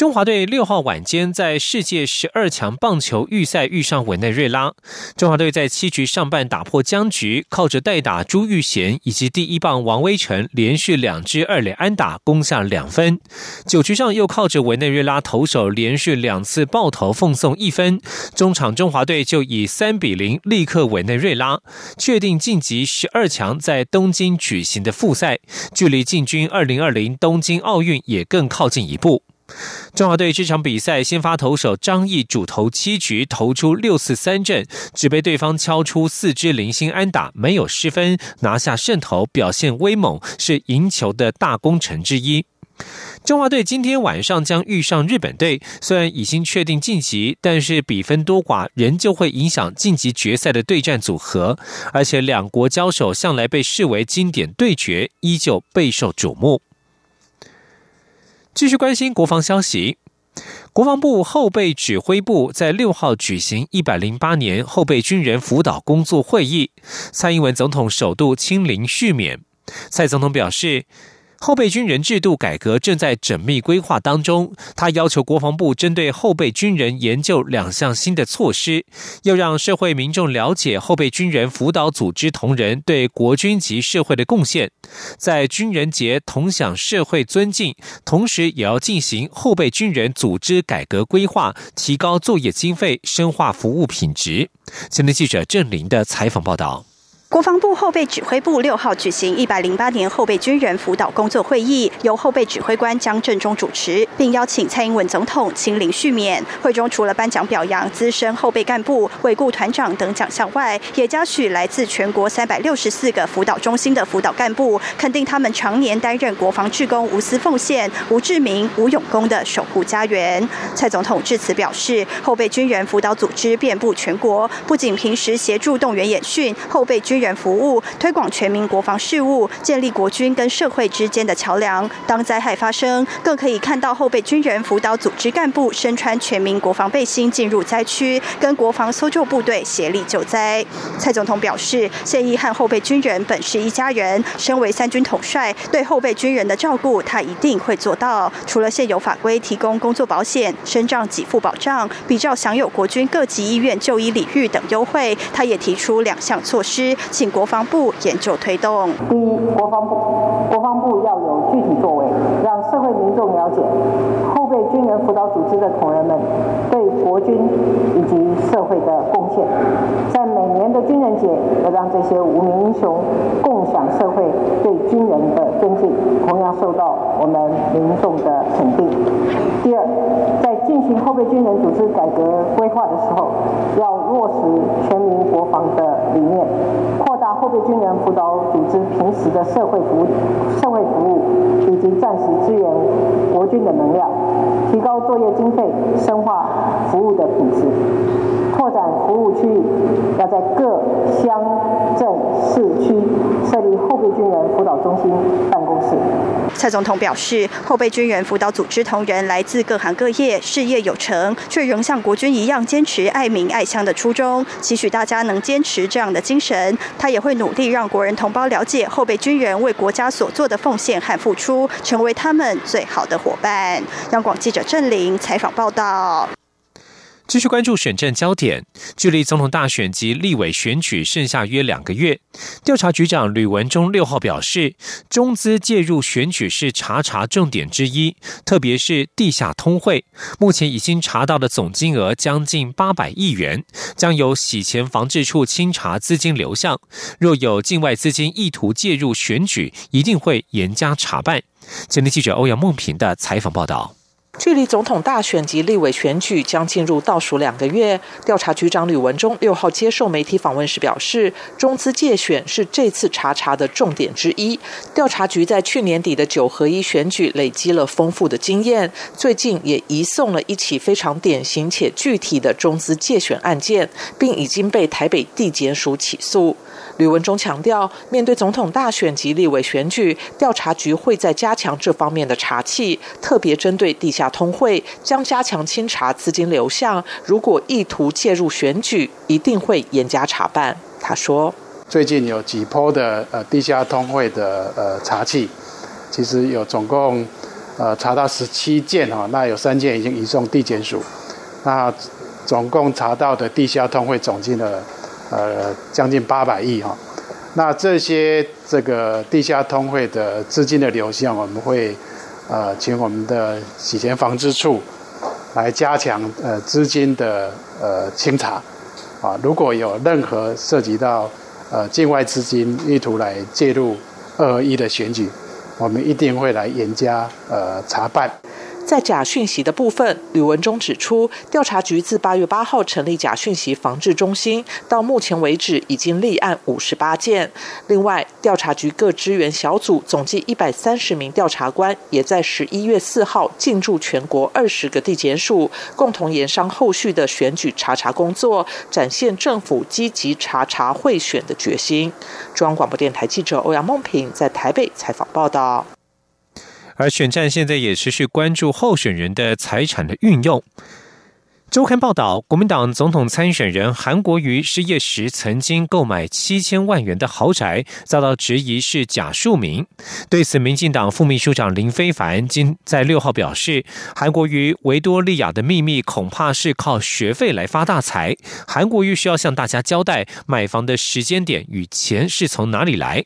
中华队六号晚间在世界十二强棒球预赛遇上委内瑞拉，中华队在七局上半打破僵局，靠着代打朱玉贤以及第一棒王威成连续两支二垒安打攻下两分。九局上又靠着委内瑞拉投手连续两次爆头奉送一分，中场中华队就以三比零力克委内瑞拉，确定晋级十二强，在东京举行的复赛，距离进军二零二零东京奥运也更靠近一步。中华队这场比赛先发投手张毅主投七局，投出六次三振，只被对方敲出四支零星安打，没有失分，拿下胜投，表现威猛，是赢球的大功臣之一。中华队今天晚上将遇上日本队，虽然已经确定晋级，但是比分多寡仍旧会影响晋级决赛的对战组合，而且两国交手向来被视为经典对决，依旧备受瞩目。继续关心国防消息，国防部后备指挥部在六号举行一百零八年后备军人辅导工作会议，蔡英文总统首度亲临续勉。蔡总统表示。后备军人制度改革正在缜密规划当中。他要求国防部针对后备军人研究两项新的措施，要让社会民众了解后备军人辅导组织同仁对国军及社会的贡献，在军人节同享社会尊敬，同时也要进行后备军人组织改革规划，提高作业经费，深化服务品质。今天记者郑林的采访报道。国防部后备指挥部六号举行一百零八年后备军人辅导工作会议，由后备指挥官江振中主持，并邀请蔡英文总统亲临续勉。会中除了颁奖表扬资深后备干部、伟顾团长等奖项外，也嘉许来自全国三百六十四个辅导中心的辅导干部，肯定他们常年担任国防志工，无私奉献、无志明、无勇功的守护家园。蔡总统致辞表示，后备军人辅导组织遍布全国，不仅平时协助动员演训，后备军人服务推广全民国防事务，建立国军跟社会之间的桥梁。当灾害发生，更可以看到后备军人辅导组织干部身穿全民国防背心进入灾区，跟国防搜救部队协力救灾。蔡总统表示，现役和后备军人本是一家人，身为三军统帅，对后备军人的照顾，他一定会做到。除了现有法规提供工作保险、身障给付保障，比照享有国军各级医院就医礼遇等优惠，他也提出两项措施。请国防部研究推动。第一，国防部国防部要有具体作为，让社会民众了解后备军人辅导组织的同仁们对国军以及社会的贡献。在每年的军人节，要让这些无名英雄共享社会对军人的尊敬，同样受到我们民众的肯定。第二，在进行后备军人组织改革规划的时候，要落实全民国防的理念。扩大后备军人辅导组织平时的社会服务、社会服务以及暂时支援国军的能量，提高作业经费，深化服务的品质，拓展服务区域，要在各乡镇市区设立后备军人辅导中心蔡总统表示，后备军人辅导组织同仁来自各行各业，事业有成，却仍像国军一样坚持爱民爱乡的初衷，期许大家能坚持这样的精神。他也会努力让国人同胞了解后备军人为国家所做的奉献和付出，成为他们最好的伙伴。央广记者郑玲采访报道。继续关注选战焦点，距离总统大选及立委选举剩下约两个月。调查局长吕文中六号表示，中资介入选举是查查重点之一，特别是地下通汇，目前已经查到的总金额将近八百亿元，将由洗钱防治处清查资金流向。若有境外资金意图介入选举，一定会严加查办。前天记者欧阳梦平的采访报道。距离总统大选及立委选举将进入倒数两个月，调查局长吕文忠六号接受媒体访问时表示，中资借选是这次查查的重点之一。调查局在去年底的九合一选举累积了丰富的经验，最近也移送了一起非常典型且具体的中资借选案件，并已经被台北地检署起诉。吕文忠强调，面对总统大选及立委选举，调查局会在加强这方面的查气，特别针对地下通会，将加强清查资金流向。如果意图介入选举，一定会严加查办。他说：“最近有几波的呃地下通会的呃查气，其实有总共呃查到十七件哈，那有三件已经移送地检署，那总共查到的地下通会总金额。”呃，将近八百亿哈，那这些这个地下通会的资金的流向，我们会呃请我们的洗钱防治处来加强呃资金的呃清查啊，如果有任何涉及到呃境外资金意图来介入二合一的选举，我们一定会来严加呃查办。在假讯息的部分，吕文中指出，调查局自八月八号成立假讯息防治中心，到目前为止已经立案五十八件。另外，调查局各支援小组总计一百三十名调查官，也在十一月四号进驻全国二十个地检署，共同研商后续的选举查查工作，展现政府积极查查贿选的决心。中央广播电台记者欧阳梦平在台北采访报道。而选战现在也持续关注候选人的财产的运用。周刊报道，国民党总统参选人韩国瑜失业时曾经购买七千万元的豪宅，遭到质疑是假署名。对此，民进党副秘书长林非凡今在六号表示，韩国瑜维多利亚的秘密恐怕是靠学费来发大财。韩国瑜需要向大家交代买房的时间点与钱是从哪里来。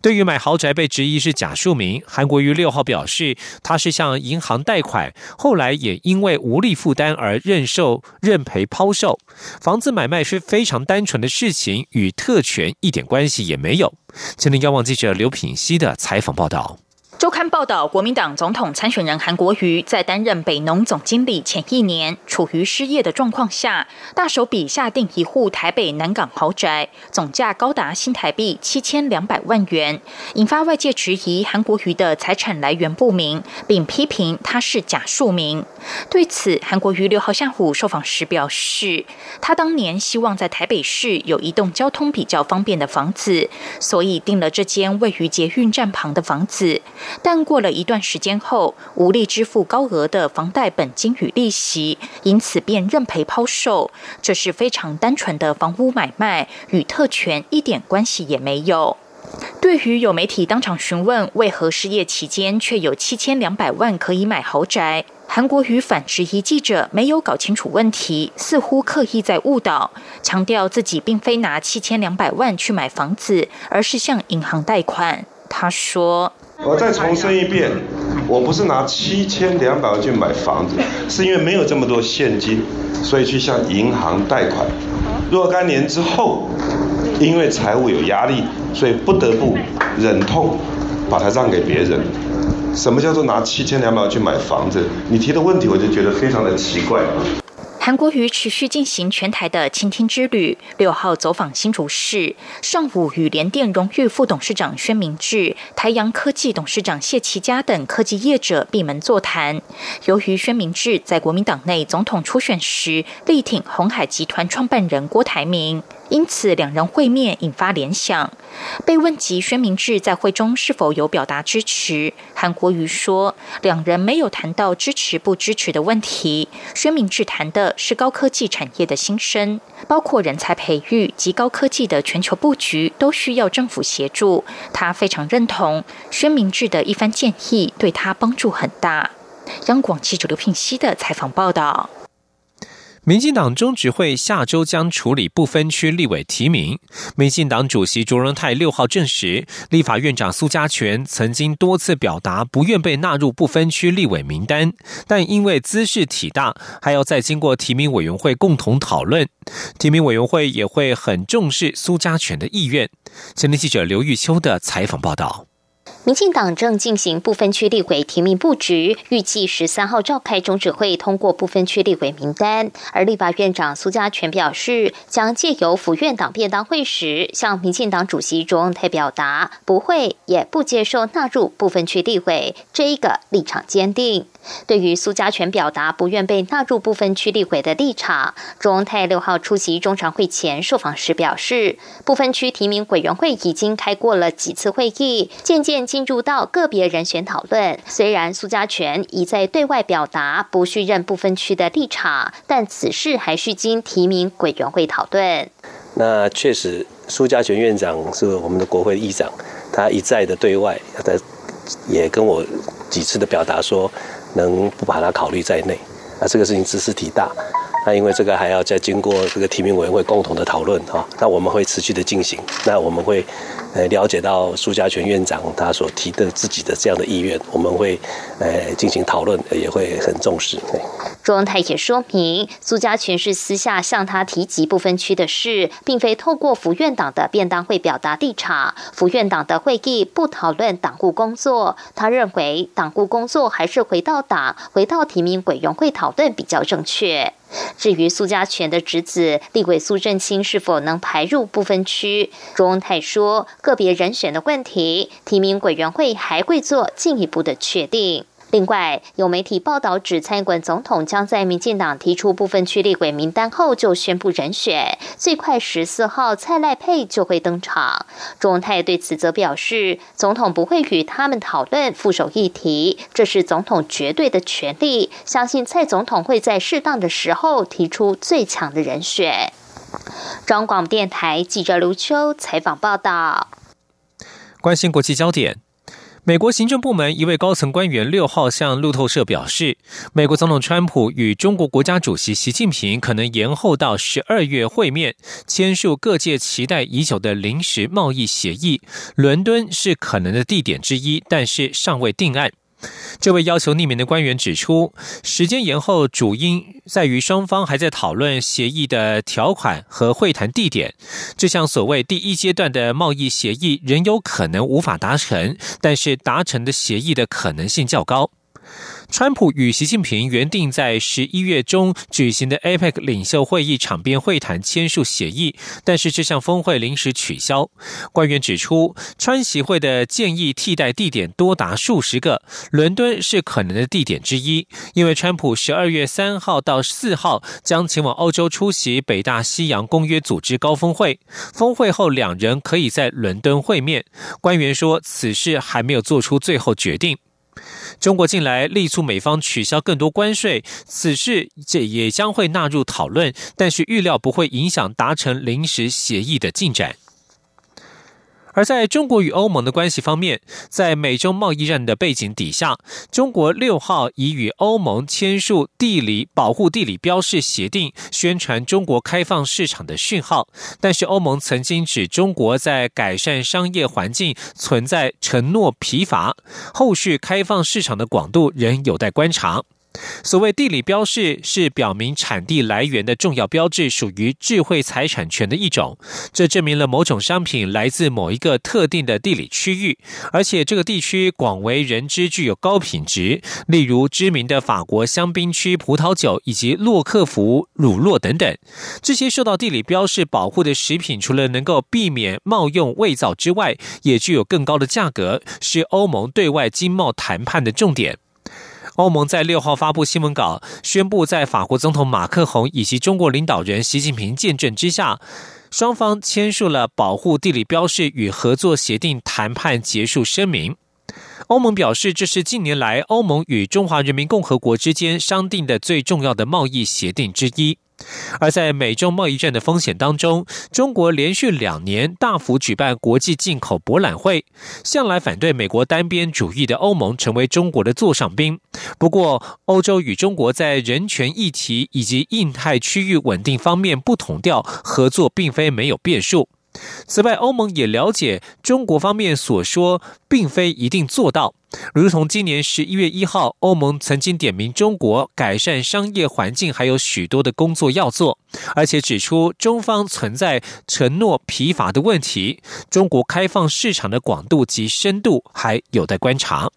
对于买豪宅被质疑是假数名，韩国瑜六号表示，他是向银行贷款，后来也因为无力负担而认售认赔抛售。房子买卖是非常单纯的事情，与特权一点关系也没有。今天，央望记者刘品熙的采访报道。周刊报道，国民党总统参选人韩国瑜在担任北农总经理前一年，处于失业的状况下，大手笔下定一户台北南港豪宅，总价高达新台币七千两百万元，引发外界质疑韩国瑜的财产来源不明，并批评他是假署名。对此，韩国瑜六号下午受访时表示，他当年希望在台北市有一栋交通比较方便的房子，所以订了这间位于捷运站旁的房子。但过了一段时间后，无力支付高额的房贷本金与利息，因此便认赔抛售。这是非常单纯的房屋买卖，与特权一点关系也没有。对于有媒体当场询问为何失业期间却有七千两百万可以买豪宅，韩国瑜反质疑记者没有搞清楚问题，似乎刻意在误导，强调自己并非拿七千两百万去买房子，而是向银行贷款。他说。我再重申一遍，我不是拿七千两百万去买房子，是因为没有这么多现金，所以去向银行贷款。若干年之后，因为财务有压力，所以不得不忍痛把它让给别人。什么叫做拿七千两百万去买房子？你提的问题，我就觉得非常的奇怪。韩国瑜持续进行全台的倾听之旅，六号走访新竹市，上午与联电荣誉副董事长宣明志、台阳科技董事长谢其嘉等科技业者闭门座谈。由于宣明志在国民党内总统初选时力挺红海集团创办人郭台铭。因此，两人会面引发联想。被问及宣明志在会中是否有表达支持，韩国瑜说，两人没有谈到支持不支持的问题。宣明志谈的是高科技产业的新生，包括人才培育及高科技的全球布局，都需要政府协助。他非常认同宣明志的一番建议，对他帮助很大。央广记者刘聘熙的采访报道。民进党中执会下周将处理不分区立委提名。民进党主席卓荣泰六号证实，立法院长苏家全曾经多次表达不愿被纳入不分区立委名单，但因为姿势体大，还要再经过提名委员会共同讨论。提名委员会也会很重视苏家全的意愿。前天记者刘玉秋的采访报道。民进党正进行部分区立委提名布局，预计十三号召开中指会通过部分区立委名单。而立法院长苏家全表示，将借由府院党便当会时，向民进党主席卓永泰表达不会也不接受纳入部分区立委这一个立场坚定。对于苏家全表达不愿被纳入部分区立委的立场，卓永泰六号出席中常会前受访时表示，部分区提名委员会已经开过了几次会议，渐渐。进入到个别人选讨论，虽然苏家全已在对外表达不续任不分区的立场，但此事还需经提名委员会讨论。那确实，苏家全院长是我们的国会议长，他一再的对外，他也跟我几次的表达说，能不把他考虑在内。那这个事情知识体大，那因为这个还要再经过这个提名委员会共同的讨论哈，那我们会持续的进行，那我们会。呃，了解到苏家全院长他所提的自己的这样的意愿，我们会呃进行讨论，也会很重视。朱文泰也说明，苏家全是私下向他提及不分区的事，并非透过府院党的便当会表达立场。府院党的会议不讨论党务工作，他认为党务工作还是回到党、回到提名委员会讨论比较正确。至于苏家全的侄子立委苏振清是否能排入不分区，卓文泰说，个别人选的问题，提名委员会还会做进一步的确定。另外，有媒体报道指，蔡英文总统将在民进党提出部分区立委名单后就宣布人选，最快十四号蔡赖佩就会登场。钟泰对此则表示，总统不会与他们讨论副手议题，这是总统绝对的权利，相信蔡总统会在适当的时候提出最强的人选。中广电台记者刘秋采访报道。关心国际焦点。美国行政部门一位高层官员六号向路透社表示，美国总统川普与中国国家主席习近平可能延后到十二月会面，签署各界期待已久的临时贸易协议。伦敦是可能的地点之一，但是尚未定案。这位要求匿名的官员指出，时间延后主因在于双方还在讨论协议的条款和会谈地点。这项所谓第一阶段的贸易协议仍有可能无法达成，但是达成的协议的可能性较高。川普与习近平原定在十一月中举行的 APEC 领袖会议场边会谈签署协议，但是这项峰会临时取消。官员指出，川习会的建议替代地点多达数十个，伦敦是可能的地点之一，因为川普十二月三号到四号将前往欧洲出席北大西洋公约组织高峰会，峰会后两人可以在伦敦会面。官员说，此事还没有做出最后决定。中国近来力促美方取消更多关税，此事这也将会纳入讨论，但是预料不会影响达成临时协议的进展。而在中国与欧盟的关系方面，在美中贸易战的背景底下，中国六号已与欧盟签署地理保护地理标示协定，宣传中国开放市场的讯号。但是，欧盟曾经指中国在改善商业环境存在承诺疲乏，后续开放市场的广度仍有待观察。所谓地理标示是表明产地来源的重要标志，属于智慧财产权的一种。这证明了某种商品来自某一个特定的地理区域，而且这个地区广为人知，具有高品质。例如知名的法国香槟区葡萄酒以及洛克福乳酪等等。这些受到地理标示保护的食品，除了能够避免冒用伪造之外，也具有更高的价格，是欧盟对外经贸谈判的重点。欧盟在六号发布新闻稿，宣布在法国总统马克宏以及中国领导人习近平见证之下，双方签署了保护地理标示与合作协定谈判结束声明。欧盟表示，这是近年来欧盟与中华人民共和国之间商定的最重要的贸易协定之一。而在美中贸易战的风险当中，中国连续两年大幅举办国际进口博览会，向来反对美国单边主义的欧盟成为中国的座上宾。不过，欧洲与中国在人权议题以及印太区域稳定方面不同调，合作并非没有变数。此外，欧盟也了解中国方面所说，并非一定做到。如同今年十一月一号，欧盟曾经点名中国改善商业环境还有许多的工作要做，而且指出中方存在承诺疲乏的问题，中国开放市场的广度及深度还有待观察。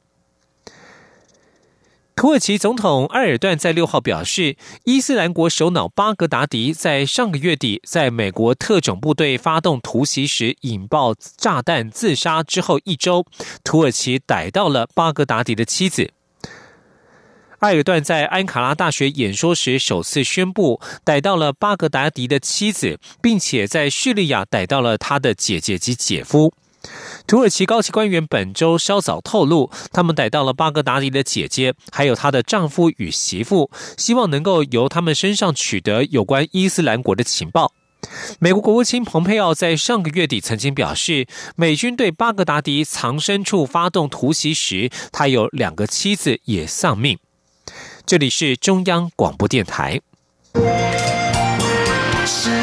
土耳其总统埃尔段在六号表示，伊斯兰国首脑巴格达迪在上个月底在美国特种部队发动突袭时引爆炸弹自杀之后一周，土耳其逮到了巴格达迪的妻子。埃尔段在安卡拉大学演说时首次宣布逮到了巴格达迪的妻子，并且在叙利亚逮到了他的姐姐及姐夫。土耳其高级官员本周稍早透露，他们逮到了巴格达迪的姐姐，还有她的丈夫与媳妇，希望能够由他们身上取得有关伊斯兰国的情报。美国国务卿蓬佩奥在上个月底曾经表示，美军对巴格达迪藏身处发动突袭时，他有两个妻子也丧命。这里是中央广播电台。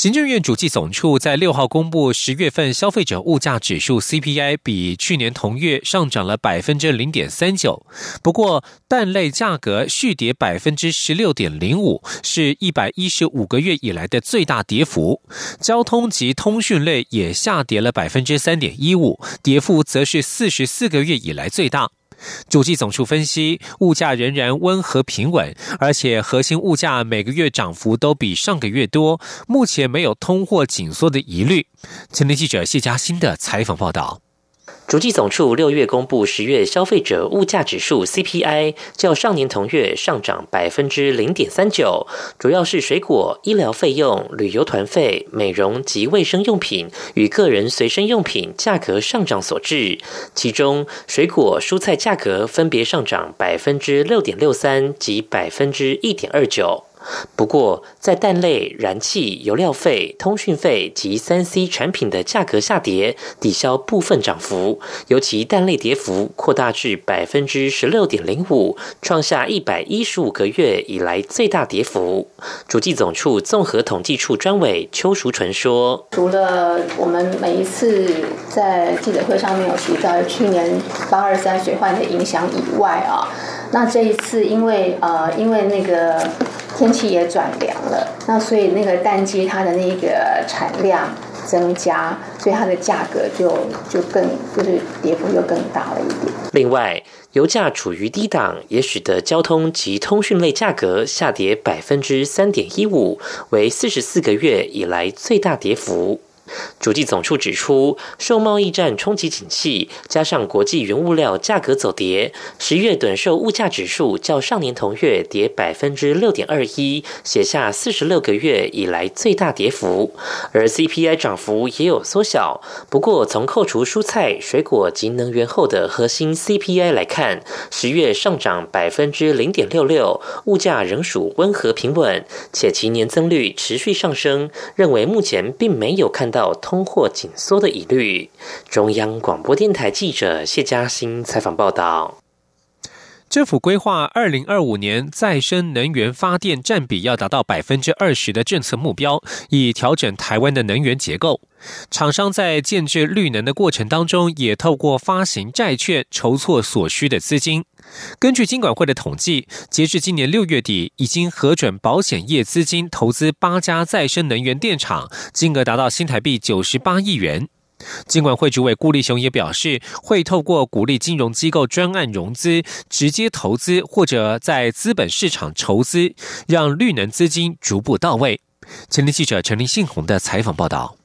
行政院主计总处在六号公布十月份消费者物价指数 CPI，比去年同月上涨了百分之零点三九。不过，蛋类价格续跌百分之十六点零五，是一百一十五个月以来的最大跌幅。交通及通讯类也下跌了百分之三点一五，跌幅则是四十四个月以来最大。主计总处分析，物价仍然温和平稳，而且核心物价每个月涨幅都比上个月多，目前没有通货紧缩的疑虑。前天记者谢佳欣的采访报道。主计总处六月公布十月消费者物价指数 CPI，较上年同月上涨百分之零点三九，主要是水果、医疗费用、旅游团费、美容及卫生用品与个人随身用品价格上涨所致。其中，水果、蔬菜价格分别上涨百分之六点六三及百分之一点二九。不过，在蛋类、燃气、油料费、通讯费及三 C 产品的价格下跌，抵消部分涨幅。尤其蛋类跌幅扩大至百分之十六点零五，创下一百一十五个月以来最大跌幅。主计总处综合统计处专委邱淑纯说：“除了我们每一次在记者会上面有提到去年八二三水患的影响以外啊，那这一次因为呃，因为那个。”天气也转凉了，那所以那个蛋鸡它的那个产量增加，所以它的价格就就更就是跌幅又更大了一点。另外，油价处于低档，也使得交通及通讯类价格下跌百分之三点一五，为四十四个月以来最大跌幅。主计总处指出，受贸易战冲击景气，加上国际原物料价格走跌，十月短售物价指数较上年同月跌百分之六点二一，写下四十六个月以来最大跌幅。而 CPI 涨幅也有缩小，不过从扣除蔬菜、水果及能源后的核心 CPI 来看，十月上涨百分之零点六六，物价仍属温和平稳，且其年增率持续上升，认为目前并没有看到。到通货紧缩的疑虑。中央广播电台记者谢嘉欣采访报道。政府规划二零二五年再生能源发电占比要达到百分之二十的政策目标，以调整台湾的能源结构。厂商在建制绿能的过程当中，也透过发行债券筹措所需的资金。根据金管会的统计，截至今年六月底，已经核准保险业资金投资八家再生能源电厂，金额达到新台币九十八亿元。金管会主委顾立雄也表示，会透过鼓励金融机构专案融资、直接投资或者在资本市场筹资，让绿能资金逐步到位。前天记者陈林信宏的采访报道。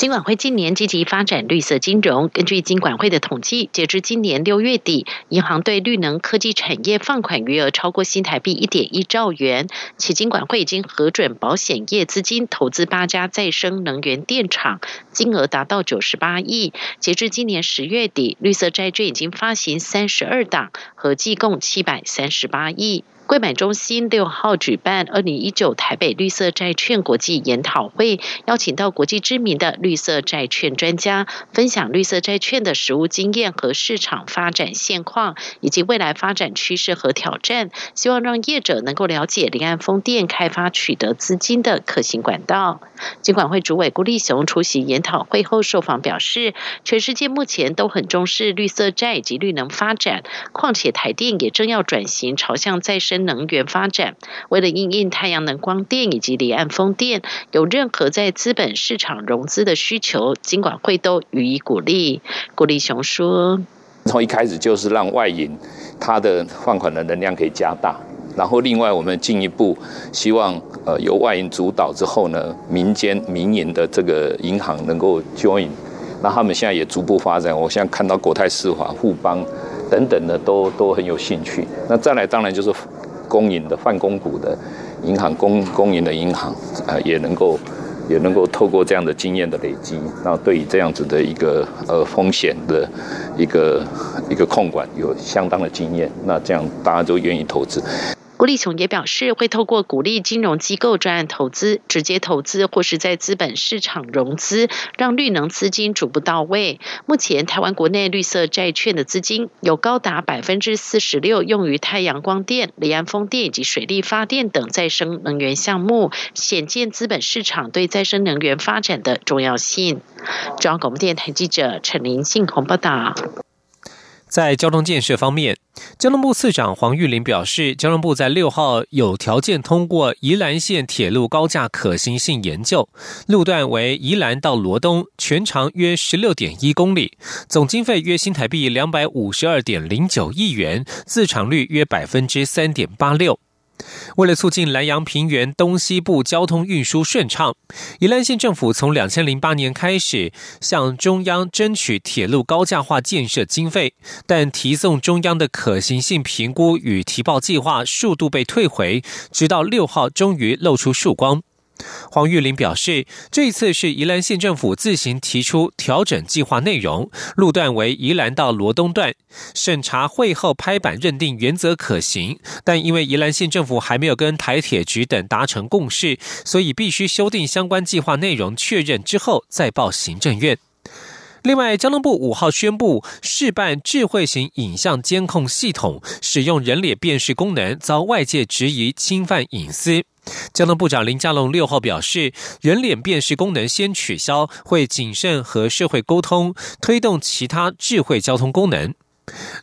金管会近年积极发展绿色金融。根据金管会的统计，截至今年六月底，银行对绿能科技产业放款余额超过新台币一点一兆元，且金管会已经核准保险业资金投资八家再生能源电厂，金额达到九十八亿。截至今年十月底，绿色债券已经发行三十二档，合计共七百三十八亿。柜买中心六号举办二零一九台北绿色债券国际研讨会，邀请到国际知名的绿色债券专家，分享绿色债券的实务经验和市场发展现况，以及未来发展趋势和挑战。希望让业者能够了解离岸风电开发取得资金的可行管道。金管会主委郭立雄出席研讨会后受访表示，全世界目前都很重视绿色债及绿能发展，况且台电也正要转型朝向再生。能源发展，为了应应太阳能光电以及离岸风电，有任何在资本市场融资的需求，金管会都予以鼓励。顾立雄说：“从一开始就是让外银它的放款的能量可以加大，然后另外我们进一步希望呃由外银主导之后呢，民间民营的这个银行能够 join，那他们现在也逐步发展。我现在看到国泰世华、富邦等等的都都很有兴趣。那再来当然就是。”公营的泛公股的银行，公公营的银行，呃，也能够也能够透过这样的经验的累积，那对于这样子的一个呃风险的一个一个控管有相当的经验，那这样大家都愿意投资。郭立雄也表示，会透过鼓励金融机构专案投资、直接投资或是在资本市场融资，让绿能资金逐步到位。目前，台湾国内绿色债券的资金有高达百分之四十六用于太阳光电、离岸风电以及水力发电等再生能源项目，显见资本市场对再生能源发展的重要性。中央广播电台记者陈林信鸿报道。在交通建设方面，交通部次长黄玉林表示，交通部在六号有条件通过宜兰县铁路高架可行性研究，路段为宜兰到罗东，全长约十六点一公里，总经费约新台币两百五十二点零九亿元，自偿率约百分之三点八六。为了促进南阳平原东西部交通运输顺畅，宜兰县政府从两千零八年开始向中央争取铁路高架化建设经费，但提送中央的可行性评估与提报计划数度被退回，直到六号终于露出曙光。黄玉玲表示，这次是宜兰县政府自行提出调整计划内容，路段为宜兰到罗东段，审查会后拍板认定原则可行，但因为宜兰县政府还没有跟台铁局等达成共识，所以必须修订相关计划内容，确认之后再报行政院。另外，交通部五号宣布试办智慧型影像监控系统，使用人脸辨识功能，遭外界质疑侵犯隐私。交通部长林佳龙六号表示，人脸辨识功能先取消，会谨慎和社会沟通，推动其他智慧交通功能。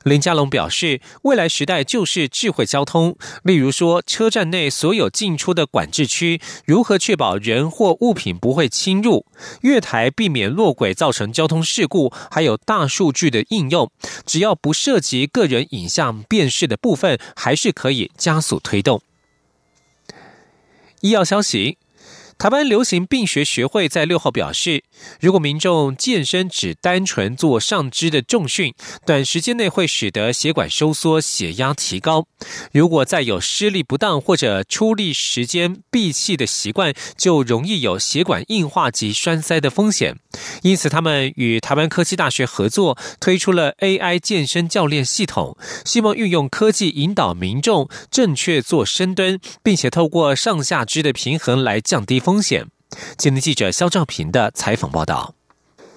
林佳龙表示，未来时代就是智慧交通，例如说，车站内所有进出的管制区如何确保人或物品不会侵入，月台避免落轨造成交通事故，还有大数据的应用，只要不涉及个人影像辨识的部分，还是可以加速推动。医药消息。台湾流行病学学会在六号表示，如果民众健身只单纯做上肢的重训，短时间内会使得血管收缩、血压提高。如果再有施力不当或者出力时间闭气的习惯，就容易有血管硬化及栓塞的风险。因此，他们与台湾科技大学合作，推出了 AI 健身教练系统，希望运用科技引导民众正确做深蹲，并且透过上下肢的平衡来降低。风险。今天记者肖兆平的采访报道。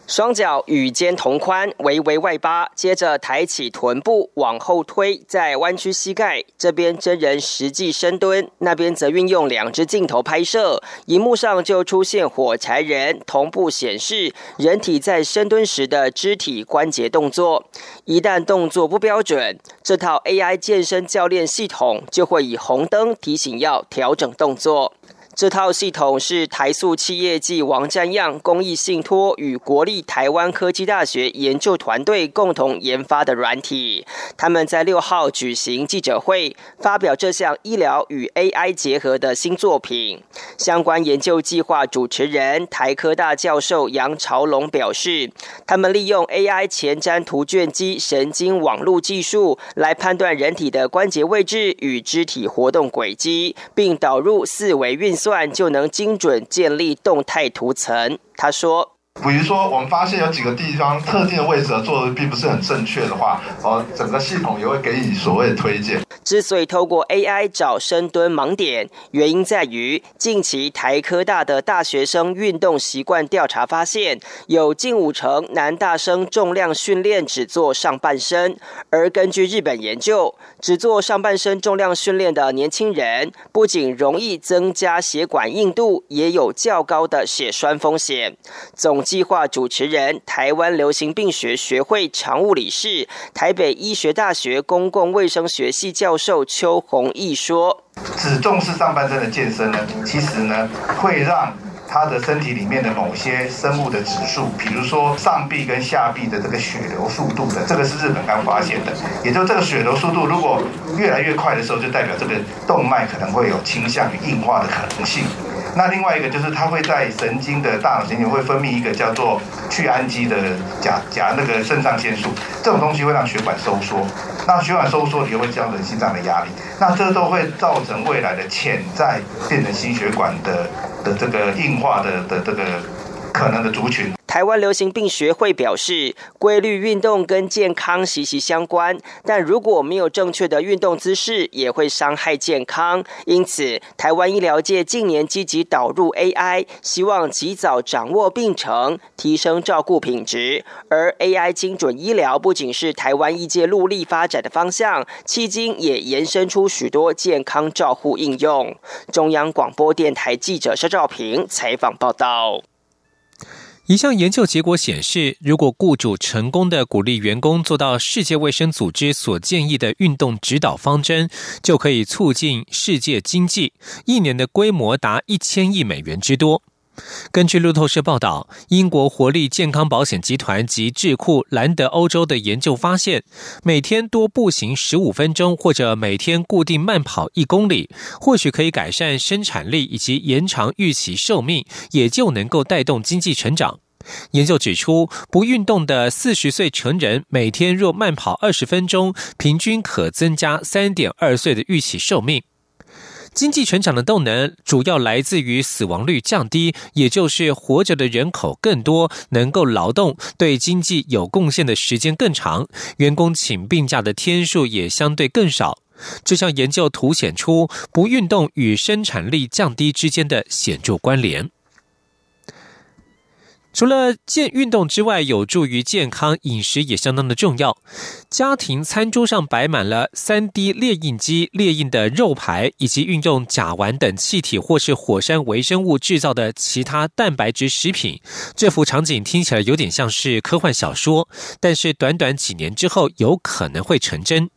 双脚与肩同宽，微微外八，接着抬起臀部往后推，再弯曲膝盖。这边真人实际深蹲，那边则运用两只镜头拍摄，荧幕上就出现火柴人，同步显示人体在深蹲时的肢体关节动作。一旦动作不标准，这套 AI 健身教练系统就会以红灯提醒要调整动作。这套系统是台塑企业暨王占样公益信托与国立台湾科技大学研究团队共同研发的软体。他们在六号举行记者会，发表这项医疗与 AI 结合的新作品。相关研究计划主持人台科大教授杨朝龙表示，他们利用 AI 前瞻图卷机神经网络技术来判断人体的关节位置与肢体活动轨迹，并导入四维运算。就能精准建立动态图层。他说。比如说，我们发现有几个地方特定的位置做的并不是很正确的话，哦，整个系统也会给你所谓的推荐。之所以透过 AI 找深蹲盲点，原因在于近期台科大的大学生运动习惯调查发现，有近五成男大生重量训练只做上半身，而根据日本研究，只做上半身重量训练的年轻人，不仅容易增加血管硬度，也有较高的血栓风险。总。计划主持人、台湾流行病学学会常务理事、台北医学大学公共卫生学系教邱弘毅说：“只重视上半身的健身呢，其实呢会让他的身体里面的某些生物的指数，比如说上臂跟下臂的这个血流速度的，这个是日本刚发现的。也就这个血流速度如果越来越快的时候，就代表这个动脉可能会有倾向于硬化的可能性。”那另外一个就是它会在神经的大脑神经会分泌一个叫做去氨基的甲甲那个肾上腺素，这种东西会让血管收缩，那血管收缩也会造成心脏的压力，那这都会造成未来的潜在变成心血管的的这个硬化的的这个可能的族群。台湾流行病学会表示，规律运动跟健康息息相关，但如果没有正确的运动姿势，也会伤害健康。因此，台湾医疗界近年积极导入 AI，希望及早掌握病程，提升照顾品质。而 AI 精准医疗不仅是台湾医界陆力发展的方向，迄今也延伸出许多健康照护应用。中央广播电台记者肖照平采访报道。一项研究结果显示，如果雇主成功的鼓励员工做到世界卫生组织所建议的运动指导方针，就可以促进世界经济，一年的规模达一千亿美元之多。根据路透社报道，英国活力健康保险集团及智库兰德欧洲的研究发现，每天多步行十五分钟，或者每天固定慢跑一公里，或许可以改善生产力以及延长预期寿命，也就能够带动经济成长。研究指出，不运动的四十岁成人每天若慢跑二十分钟，平均可增加三点二岁的预期寿命。经济成长的动能主要来自于死亡率降低，也就是活着的人口更多，能够劳动、对经济有贡献的时间更长，员工请病假的天数也相对更少。这项研究凸显出不运动与生产力降低之间的显著关联。除了健运动之外，有助于健康饮食也相当的重要。家庭餐桌上摆满了三 D 列印机列印的肉排，以及运用甲烷等气体或是火山微生物制造的其他蛋白质食品。这幅场景听起来有点像是科幻小说，但是短短几年之后，有可能会成真。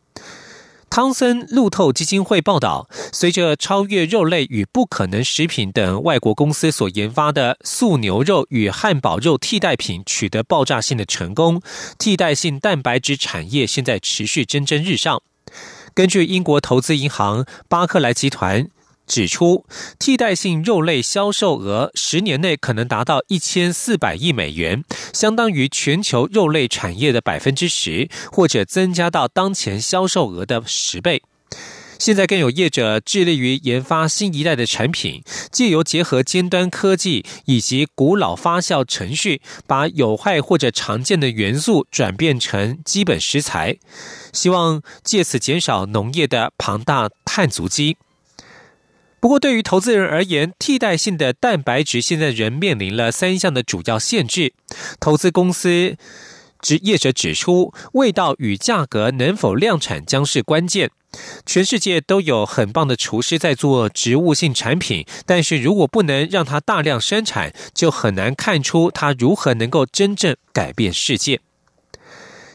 汤森路透基金会报道，随着超越肉类与不可能食品等外国公司所研发的素牛肉与汉堡肉替代品取得爆炸性的成功，替代性蛋白质产业现在持续蒸蒸日上。根据英国投资银行巴克莱集团。指出，替代性肉类销售额十年内可能达到一千四百亿美元，相当于全球肉类产业的百分之十，或者增加到当前销售额的十倍。现在更有业者致力于研发新一代的产品，借由结合尖端科技以及古老发酵程序，把有害或者常见的元素转变成基本食材，希望借此减少农业的庞大碳足迹。不过，对于投资人而言，替代性的蛋白质现在仍面临了三项的主要限制。投资公司职业者指出，味道与价格能否量产将是关键。全世界都有很棒的厨师在做植物性产品，但是如果不能让它大量生产，就很难看出它如何能够真正改变世界。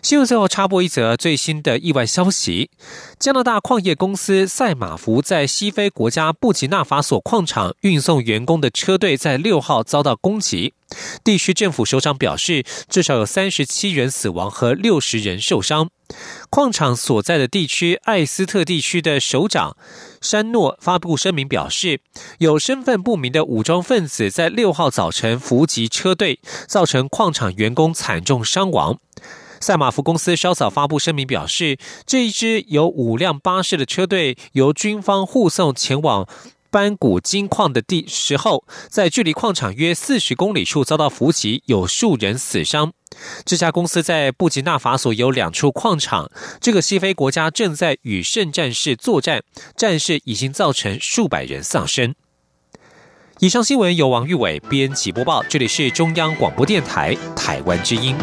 新闻最后插播一则最新的意外消息：加拿大矿业公司赛马福在西非国家布吉纳法索矿场运送员工的车队在六号遭到攻击。地区政府首长表示，至少有三十七人死亡和六十人受伤。矿场所在的地区艾斯特地区的首长山诺发布声明表示，有身份不明的武装分子在六号早晨伏击车队，造成矿场员工惨重伤亡。赛马福公司稍早发布声明表示，这一支由五辆巴士的车队由军方护送前往。班古金矿的地时候，在距离矿场约四十公里处遭到伏击，有数人死伤。这家公司在布吉纳法索有两处矿场，这个西非国家正在与圣战士作战，战事已经造成数百人丧生。以上新闻由王玉伟编辑播报，这里是中央广播电台台湾之音。